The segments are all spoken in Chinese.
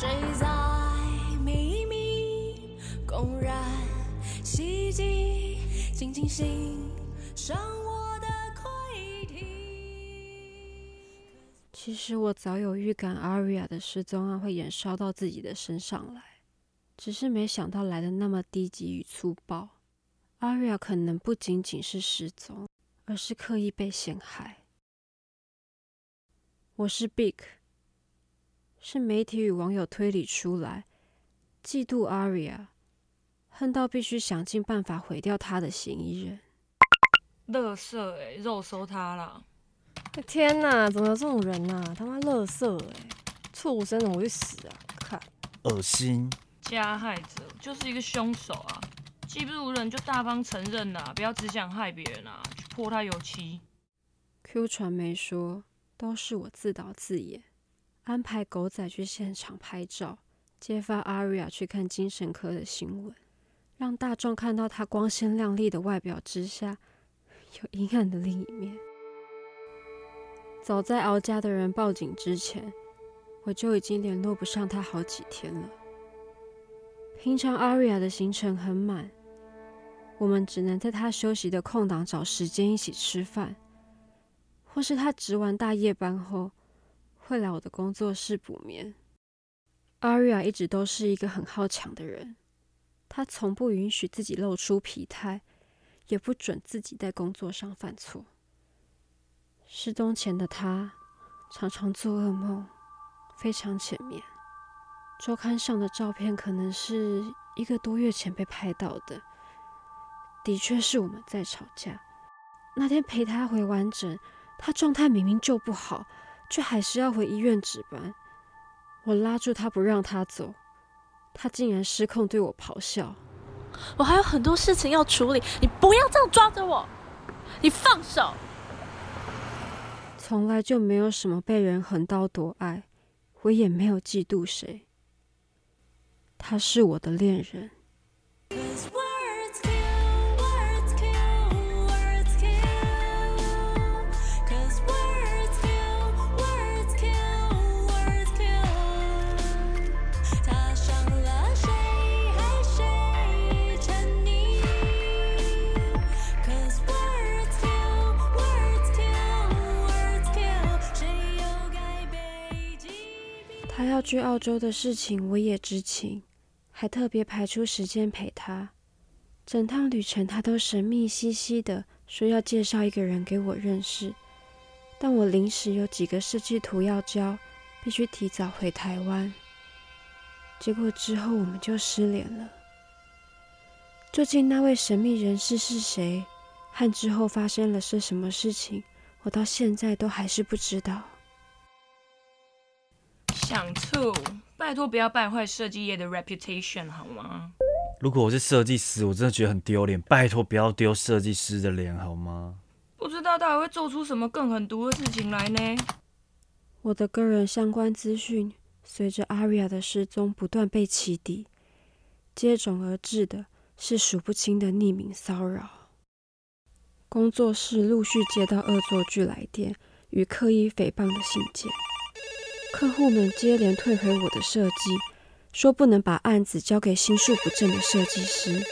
谁在秘密公然袭击，静静欣赏我的溃堤。其实我早有预感，Aria 的失踪案会延烧到自己的身上来，只是没想到来的那么低级与粗暴。Aria 可能不仅仅是失踪，而是刻意被陷害。我是 Big，是媒体与网友推理出来，嫉妒 Aria，恨到必须想尽办法毁掉他的嫌疑人。乐色哎，肉收他啦！天哪，怎么有这种人呐、他妈乐色哎，畜生，怎么会死啊？看，恶心！加害者就是一个凶手啊！技不如人就大方承认啦，不要只想害别人啊，去泼他油漆。Q 传媒说都是我自导自演，安排狗仔去现场拍照，揭发 Aria 去看精神科的新闻，让大众看到她光鲜亮丽的外表之下，有阴暗的另一面。早在敖家的人报警之前，我就已经联络不上她好几天了。平常 Aria 的行程很满，我们只能在她休息的空档找时间一起吃饭。或是他值完大夜班后，会来我的工作室补眠。Aria 一直都是一个很好强的人，他从不允许自己露出疲态，也不准自己在工作上犯错。失踪前的他常常做噩梦，非常浅眠。周刊上的照片可能是一个多月前被拍到的，的确是我们在吵架。那天陪他回完整。他状态明明就不好，却还是要回医院值班。我拉住他不让他走，他竟然失控对我咆哮。我还有很多事情要处理，你不要这样抓着我，你放手！从来就没有什么被人横刀夺爱，我也没有嫉妒谁。他是我的恋人。他要去澳洲的事情我也知情，还特别排出时间陪他。整趟旅程，他都神秘兮兮的说要介绍一个人给我认识，但我临时有几个设计图要交，必须提早回台湾。结果之后我们就失联了。究竟那位神秘人士是谁，和之后发生了些什么事情，我到现在都还是不知道。想吐，拜托不要败坏设计业的 reputation 好吗？如果我是设计师，我真的觉得很丢脸。拜托不要丢设计师的脸好吗？不知道他还会做出什么更狠毒的事情来呢？我的个人相关资讯随着 Aria 的失踪不断被起底，接踵而至的是数不清的匿名骚扰。工作室陆续接到恶作剧来电与刻意诽谤的信件，客户们接连退回我的设计，说不能把案子交给心术不正的设计师。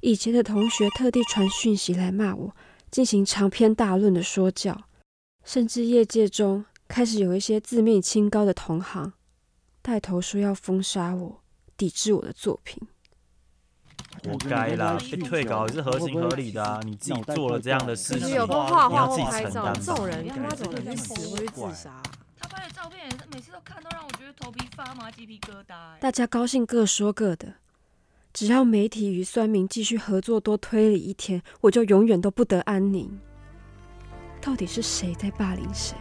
以前的同学特地传讯息来骂我，进行长篇大论的说教，甚至业界中开始有一些自命清高的同行带头说要封杀我，抵制我的作品。活该啦，被退稿也是合情合理的啊！你自己做了这样的事情，可是有你空画画或要自己拍照，承担。这种人他妈怎么去死会去自杀？他拍的照片也是每次都看都让我觉得头皮发麻、鸡皮疙瘩、欸。大家高兴各说各的，只要媒体与酸民继续合作多推理一天，我就永远都不得安宁。到底是谁在霸凌谁？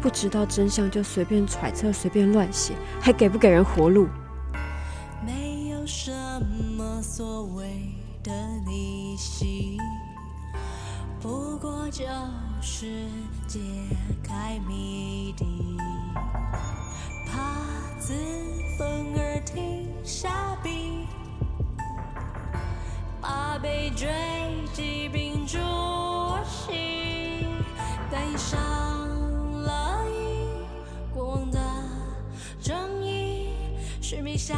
不知道真相就随便揣测、随便乱写，还给不给人活路？没有什么所谓的利息，不过就是解开谜底，怕自焚而停下笔，怕被追击屏住我心，带上了一过往的正义，是觅下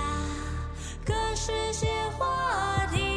个世界话题。